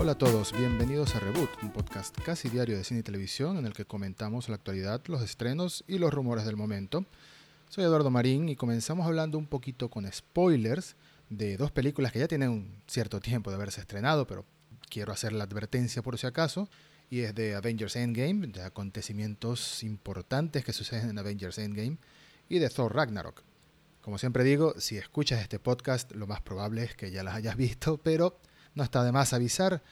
Hola a todos, bienvenidos a Reboot, un podcast casi diario de cine y televisión en el que comentamos la actualidad, los estrenos y los rumores del momento. Soy Eduardo Marín y comenzamos hablando un poquito con spoilers de dos películas que ya tienen un cierto tiempo de haberse estrenado, pero quiero hacer la advertencia por si acaso, y es de Avengers Endgame, de acontecimientos importantes que suceden en Avengers Endgame, y de Thor Ragnarok. Como siempre digo, si escuchas este podcast, lo más probable es que ya las hayas visto, pero no está de más avisar.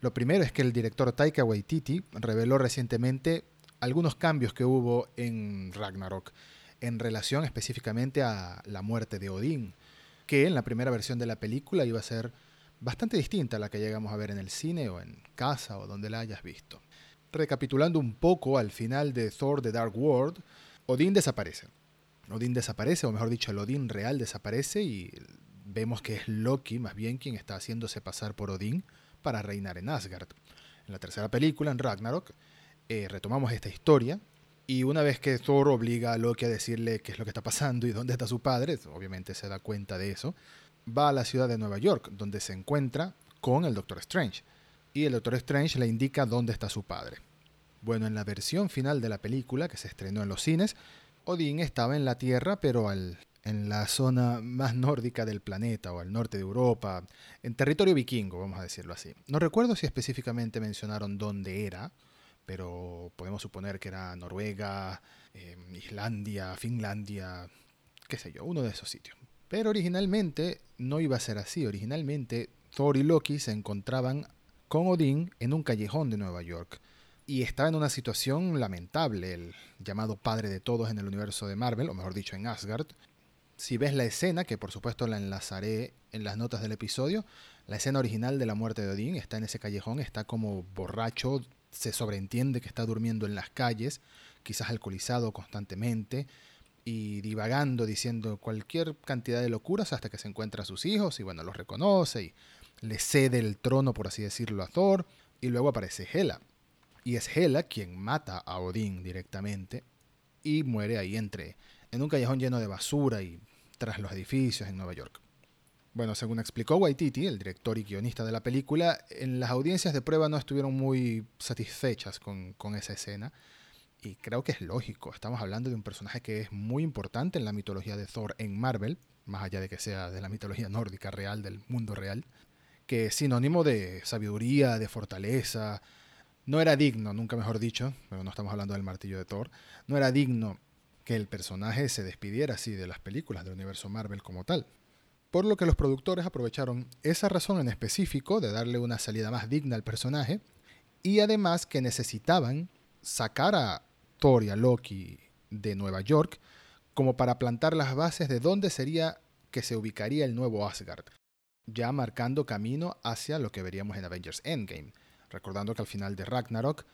Lo primero es que el director Taika Waititi reveló recientemente algunos cambios que hubo en Ragnarok en relación específicamente a la muerte de Odín, que en la primera versión de la película iba a ser bastante distinta a la que llegamos a ver en el cine o en casa o donde la hayas visto. Recapitulando un poco al final de Thor The Dark World, Odín desaparece. Odín desaparece, o mejor dicho, el Odín real desaparece y vemos que es Loki más bien quien está haciéndose pasar por Odín para reinar en Asgard. En la tercera película, en Ragnarok, eh, retomamos esta historia y una vez que Thor obliga a Loki a decirle qué es lo que está pasando y dónde está su padre, obviamente se da cuenta de eso, va a la ciudad de Nueva York, donde se encuentra con el Doctor Strange. Y el Doctor Strange le indica dónde está su padre. Bueno, en la versión final de la película, que se estrenó en los cines, Odín estaba en la Tierra, pero al, en la zona más nórdica del planeta, o al norte de Europa, en territorio vikingo, vamos a decirlo así. No recuerdo si específicamente mencionaron dónde era, pero podemos suponer que era Noruega, em, Islandia, Finlandia, qué sé yo, uno de esos sitios. Pero originalmente no iba a ser así. Originalmente Thor y Loki se encontraban con Odín en un callejón de Nueva York. Y estaba en una situación lamentable, el llamado padre de todos en el universo de Marvel, o mejor dicho, en Asgard. Si ves la escena, que por supuesto la enlazaré en las notas del episodio, la escena original de la muerte de Odín está en ese callejón, está como borracho, se sobreentiende que está durmiendo en las calles, quizás alcoholizado constantemente y divagando diciendo cualquier cantidad de locuras hasta que se encuentra a sus hijos y bueno, los reconoce y le cede el trono, por así decirlo, a Thor y luego aparece Hela. Y es Hela quien mata a Odín directamente y muere ahí entre en un callejón lleno de basura y tras los edificios en Nueva York. Bueno, según explicó Waititi, el director y guionista de la película, en las audiencias de prueba no estuvieron muy satisfechas con, esa escena. Y creo que es lógico. Estamos hablando de un personaje que es muy importante en la mitología de Thor en Marvel, más allá de que sea de la mitología nórdica real, del mundo real, que es sinónimo de sabiduría, de fortaleza. No era digno, nunca mejor dicho, pero no estamos hablando del martillo de Thor, no era digno que el personaje se despidiera así de las películas del universo Marvel como tal. Por lo que los productores aprovecharon esa razón en específico de darle una salida más digna al personaje y además que necesitaban sacar a Thor y a Loki de Nueva York como para plantar las bases de dónde sería que se ubicaría el nuevo Asgard, ya marcando camino hacia lo que veríamos en Avengers Endgame, recordando que al final de Ragnarok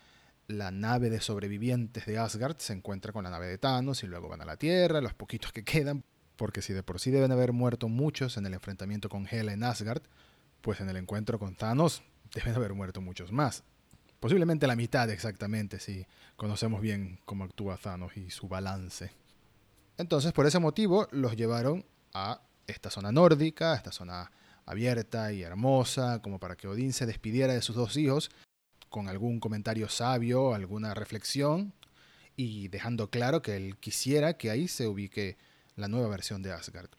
la nave de sobrevivientes de Asgard se encuentra con la nave de Thanos y luego van a la Tierra, los poquitos que quedan porque si de por sí deben haber muerto muchos en el enfrentamiento con Hela en Asgard, pues en el encuentro con Thanos deben haber muerto muchos más. Posiblemente la mitad exactamente, si conocemos bien cómo actúa Thanos y su balance. Entonces, por ese motivo, los llevaron a esta zona nórdica, a esta zona abierta y hermosa, como para que Odín se despidiera de sus dos hijos con algún comentario sabio, alguna reflexión, y dejando claro que él quisiera que ahí se ubique la nueva versión de Asgard.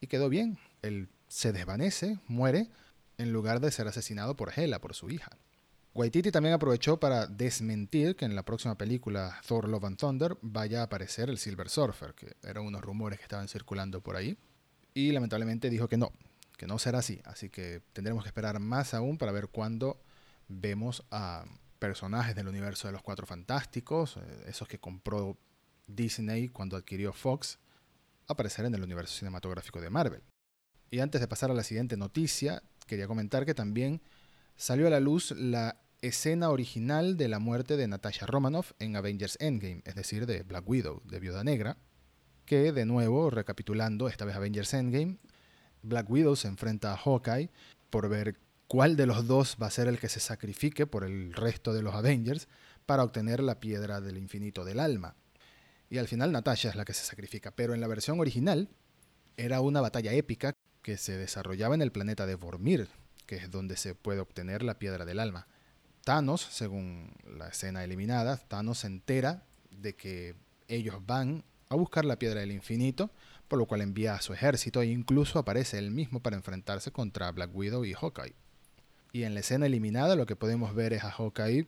Y quedó bien, él se desvanece, muere, en lugar de ser asesinado por Hela, por su hija. Waititi también aprovechó para desmentir que en la próxima película Thor Love and Thunder vaya a aparecer el Silver Surfer, que eran unos rumores que estaban circulando por ahí. Y lamentablemente dijo que no, que no será así. Así que tendremos que esperar más aún para ver cuándo vemos a personajes del universo de los Cuatro Fantásticos, eh, esos que compró Disney cuando adquirió Fox, aparecer en el universo cinematográfico de Marvel. Y antes de pasar a la siguiente noticia, quería comentar que también salió a la luz la escena original de la muerte de Natasha Romanoff en Avengers Endgame, es decir, de Black Widow, de Viuda Negra, que de nuevo, recapitulando, esta vez Avengers Endgame, Black Widow se enfrenta a Hawkeye por ver cuál de los dos va a ser el que se sacrifique por el resto de los Avengers para obtener la piedra del infinito del alma. Y al final Natasha es la que se sacrifica, pero en la versión original era una batalla épica que se desarrollaba en el planeta de Vormir, que es donde se puede obtener la piedra del alma. Thanos, según la escena eliminada, Thanos se entera de que ellos van a buscar la piedra del infinito, por lo cual envía a su ejército e incluso aparece él mismo para enfrentarse contra Black Widow y Hawkeye. Y en la escena eliminada lo que podemos ver es a Hawkeye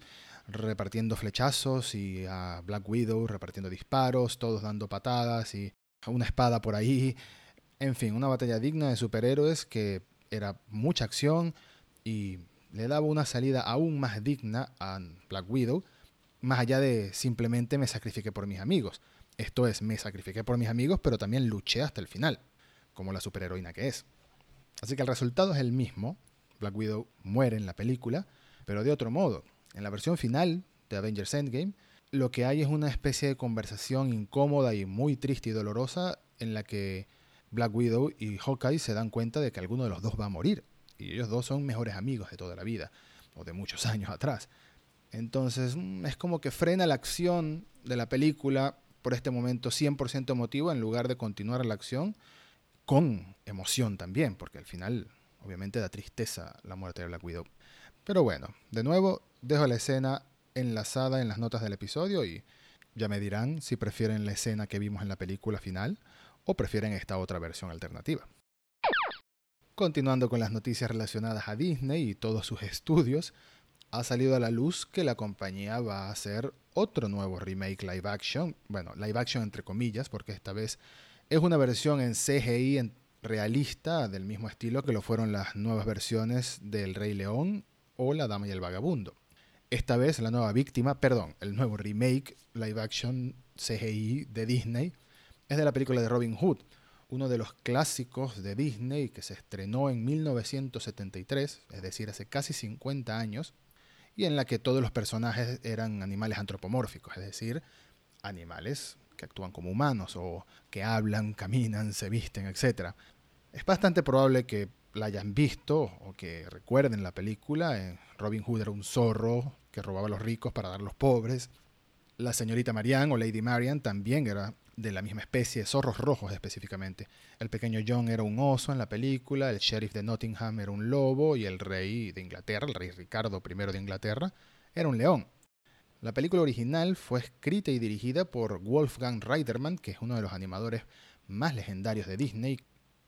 repartiendo flechazos y a Black Widow repartiendo disparos, todos dando patadas y una espada por ahí. En fin, una batalla digna de superhéroes que era mucha acción y le daba una salida aún más digna a Black Widow, más allá de simplemente me sacrifiqué por mis amigos. Esto es, me sacrifiqué por mis amigos, pero también luché hasta el final, como la superheroína que es. Así que el resultado es el mismo. Black Widow muere en la película, pero de otro modo. En la versión final de Avengers Endgame, lo que hay es una especie de conversación incómoda y muy triste y dolorosa en la que Black Widow y Hawkeye se dan cuenta de que alguno de los dos va a morir. Y ellos dos son mejores amigos de toda la vida, o de muchos años atrás. Entonces mm, es como que frena la acción de la película por este momento 100% emotivo en lugar de continuar la acción con emoción también, porque al final obviamente da tristeza la muerte de Black Widow. Pero bueno, de nuevo dejo la escena enlazada en las notas del episodio y ya me dirán si prefieren la escena que vimos en la película final o prefieren esta otra versión alternativa. Continuando con las noticias relacionadas a Disney y todos sus estudios, ha salido a la luz que la compañía va a hacer otro nuevo remake live action, bueno, live action entre comillas, porque esta vez es una versión en CGI realista del mismo estilo que lo fueron las nuevas versiones del Rey León o La Dama y el Vagabundo. Esta vez la nueva víctima, perdón, el nuevo remake live action CGI de Disney es de la película de Robin Hood, uno de los clásicos de Disney que se estrenó en 1973, es decir, hace casi 50 años, y en la que todos los personajes eran animales antropomórficos, es decir, animales actúan como humanos o que hablan, caminan, se visten, etc. Es bastante probable que la hayan visto o que recuerden la película. Robin Hood era un zorro que robaba a los ricos para dar a los pobres. La señorita Marianne o Lady Marian también era de la misma especie, zorros rojos específicamente. El pequeño John era un oso en la película, el sheriff de Nottingham era un lobo y el rey de Inglaterra, el rey Ricardo I de Inglaterra, era un león. La película original fue escrita y dirigida por Wolfgang Reitermann, que es uno de los animadores más legendarios de Disney,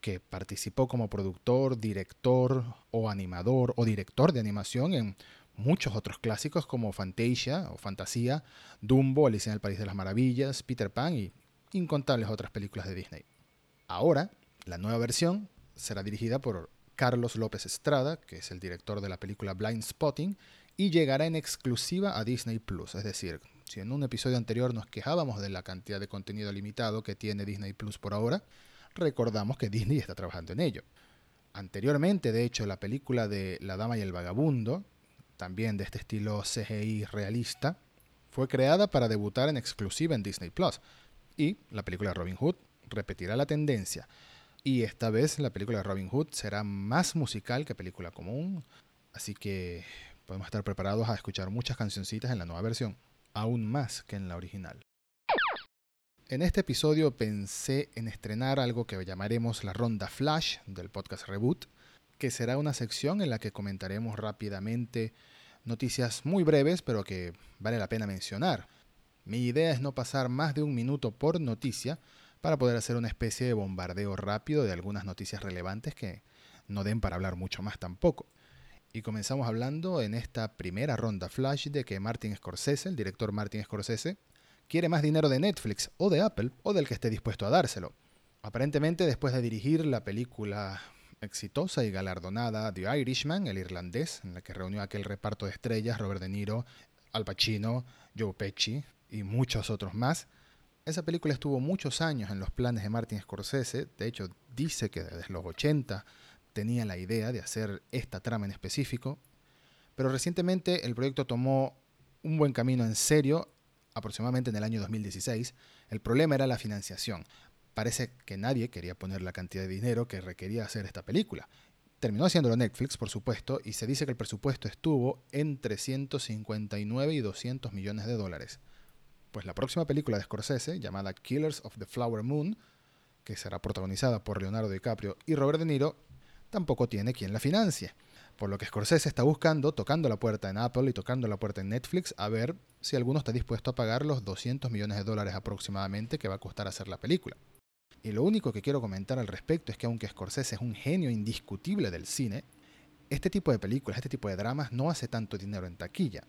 que participó como productor, director o animador o director de animación en muchos otros clásicos como Fantasia o Fantasía, Dumbo, Alicia en el País de las Maravillas, Peter Pan y incontables otras películas de Disney. Ahora, la nueva versión será dirigida por Carlos López Estrada, que es el director de la película Blind Spotting, y llegará en exclusiva a Disney Plus. Es decir, si en un episodio anterior nos quejábamos de la cantidad de contenido limitado que tiene Disney Plus por ahora, recordamos que Disney está trabajando en ello. Anteriormente, de hecho, la película de La Dama y el Vagabundo, también de este estilo CGI realista, fue creada para debutar en exclusiva en Disney Plus. Y la película de Robin Hood repetirá la tendencia. Y esta vez la película de Robin Hood será más musical que película común. Así que podemos estar preparados a escuchar muchas cancioncitas en la nueva versión, aún más que en la original. En este episodio pensé en estrenar algo que llamaremos la ronda flash del podcast Reboot, que será una sección en la que comentaremos rápidamente noticias muy breves pero que vale la pena mencionar. Mi idea es no pasar más de un minuto por noticia para poder hacer una especie de bombardeo rápido de algunas noticias relevantes que no den para hablar mucho más tampoco. Y comenzamos hablando en esta primera ronda flash de que Martin Scorsese, el director Martin Scorsese, quiere más dinero de Netflix o de Apple o del que esté dispuesto a dárselo. Aparentemente, después de dirigir la película exitosa y galardonada The Irishman, el irlandés, en la que reunió aquel reparto de estrellas, Robert De Niro, Al Pacino, Joe Pesci y muchos otros más, esa película estuvo muchos años en los planes de Martin Scorsese, de hecho dice que desde los 80 tenía la idea de hacer esta trama en específico, pero recientemente el proyecto tomó un buen camino en serio aproximadamente en el año 2016, el problema era la financiación. Parece que nadie quería poner la cantidad de dinero que requería hacer esta película. Terminó haciéndolo Netflix, por supuesto, y se dice que el presupuesto estuvo entre 159 y 200 millones de dólares. Pues la próxima película de Scorsese, llamada Killers of the Flower Moon, que será protagonizada por Leonardo DiCaprio y Robert De Niro, tampoco tiene quien la financie. Por lo que Scorsese está buscando, tocando la puerta en Apple y tocando la puerta en Netflix, a ver si alguno está dispuesto a pagar los 200 millones de dólares aproximadamente que va a costar hacer la película. Y lo único que quiero comentar al respecto es que aunque Scorsese es un genio indiscutible del cine, este tipo de películas, este tipo de dramas no hace tanto dinero en taquilla.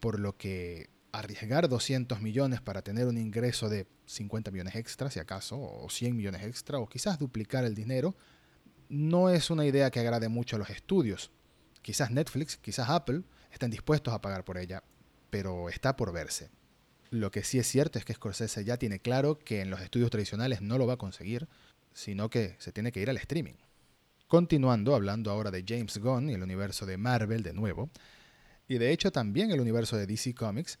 Por lo que arriesgar 200 millones para tener un ingreso de 50 millones extra, si acaso, o 100 millones extra, o quizás duplicar el dinero, no es una idea que agrade mucho a los estudios. Quizás Netflix, quizás Apple estén dispuestos a pagar por ella, pero está por verse. Lo que sí es cierto es que Scorsese ya tiene claro que en los estudios tradicionales no lo va a conseguir, sino que se tiene que ir al streaming. Continuando, hablando ahora de James Gunn y el universo de Marvel de nuevo, y de hecho también el universo de DC Comics,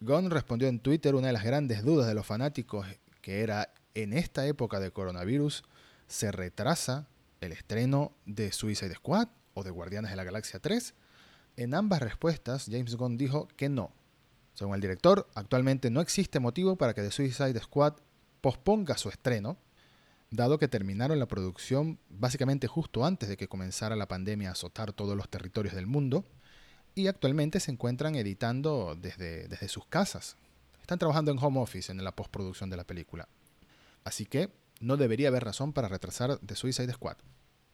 Gunn respondió en Twitter una de las grandes dudas de los fanáticos, que era, en esta época de coronavirus, ¿se retrasa el estreno de Suicide Squad o de Guardianes de la Galaxia 3? En ambas respuestas, James Gunn dijo que no, según el director, actualmente no existe motivo para que Suicide Squad posponga su estreno, dado que terminaron la producción básicamente justo antes de que comenzara la pandemia a azotar todos los territorios del mundo, y actualmente se encuentran editando desde, desde sus casas. Están trabajando en home office en la postproducción de la película. Así que no debería haber razón para retrasar The Suicide Squad.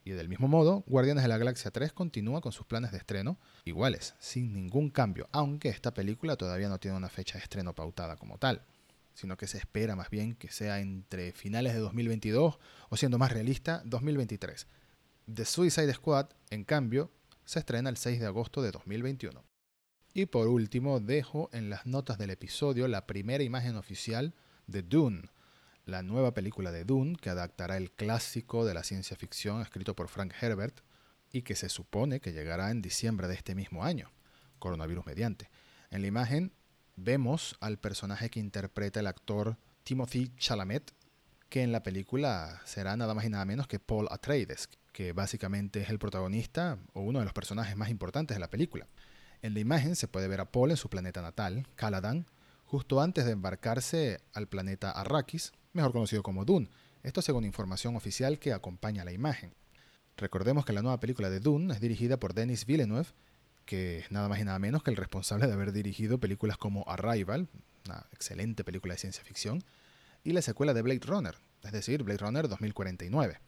Y del mismo modo, Guardianes de la Galaxia 3 continúa con sus planes de estreno iguales, sin ningún cambio, aunque esta película todavía no tiene una fecha de estreno pautada como tal, sino que se espera más bien que sea entre finales de 2022 o siendo más realista, 2023. The Suicide Squad, en cambio, se estrena el 6 de agosto de 2021. Y por último, dejo en las notas del episodio la primera imagen oficial de Dune, la nueva película de Dune, que adaptará el clásico de la ciencia ficción escrito por Frank Herbert y que se supone que llegará en diciembre de este mismo año, coronavirus mediante. En la imagen vemos al personaje que interpreta el actor Timothy Chalamet, que en la película será nada más y nada menos que Paul Atreides, que básicamente es el protagonista o uno de los personajes más importantes de la película. En la imagen se puede ver a Paul en su planeta natal, Caladan, justo antes de embarcarse al planeta Arrakis, mejor conocido como Dune. Esto según información oficial que acompaña la imagen. Recordemos que la nueva película de Dune es dirigida por Denis Villeneuve, que es nada más y nada menos que el responsable de haber dirigido películas como Arrival, una excelente película de ciencia ficción, y la secuela de Blade Runner, es decir, Blade Runner 2049.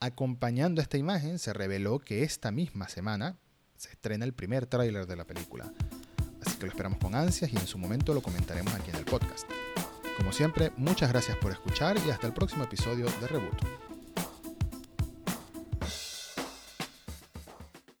Acompañando esta imagen se reveló que esta misma semana se estrena el primer tráiler de la película. Así que lo esperamos con ansias y en su momento lo comentaremos aquí en el podcast. Como siempre, muchas gracias por escuchar y hasta el próximo episodio de Reboot.